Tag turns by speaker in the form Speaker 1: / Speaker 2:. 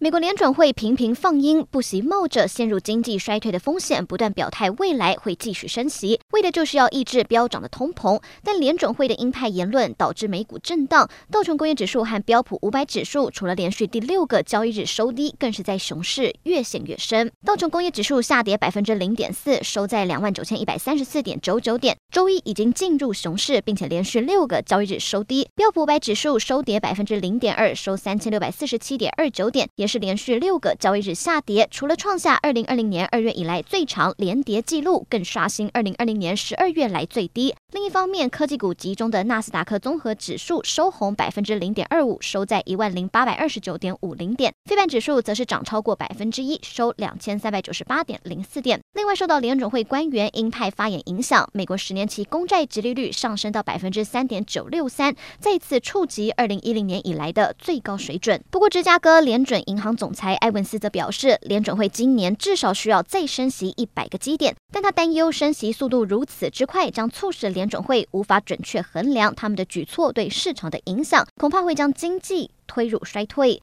Speaker 1: 美国联准会频频放鹰，不惜冒着陷入经济衰退的风险，不断表态未来会继续升息，为的就是要抑制飙涨的通膨。但联准会的鹰派言论导致美股震荡，道琼工业指数和标普五百指数除了连续第六个交易日收低，更是在熊市越陷越深。道琼工业指数下跌百分之零点四，收在两万九千一百三十四点九九点，周一已经进入熊市，并且连续六个交易日收低。标普五百指数收跌百分之零点二，收三千六百四十七点二九点，也是连续六个交易日下跌，除了创下二零二零年二月以来最长连跌记录，更刷新二零二零年十二月来最低。另一方面，科技股集中的纳斯达克综合指数收红百分之零点二五，收在一万零八百二十九点五零点。非半指数则是涨超过百分之一，收两千三百九十八点零四点。另外，受到联准会官员鹰派发言影响，美国十年期公债殖利率上升到百分之三点九六三，再次触及二零一零年以来的最高水准。不过，芝加哥联准银行总裁埃文斯则表示，联准会今年至少需要再升息一百个基点，但他担忧升息速度如此之快，将促使联准会无法准确衡量他们的举措对市场的影响，恐怕会将经济推入衰退。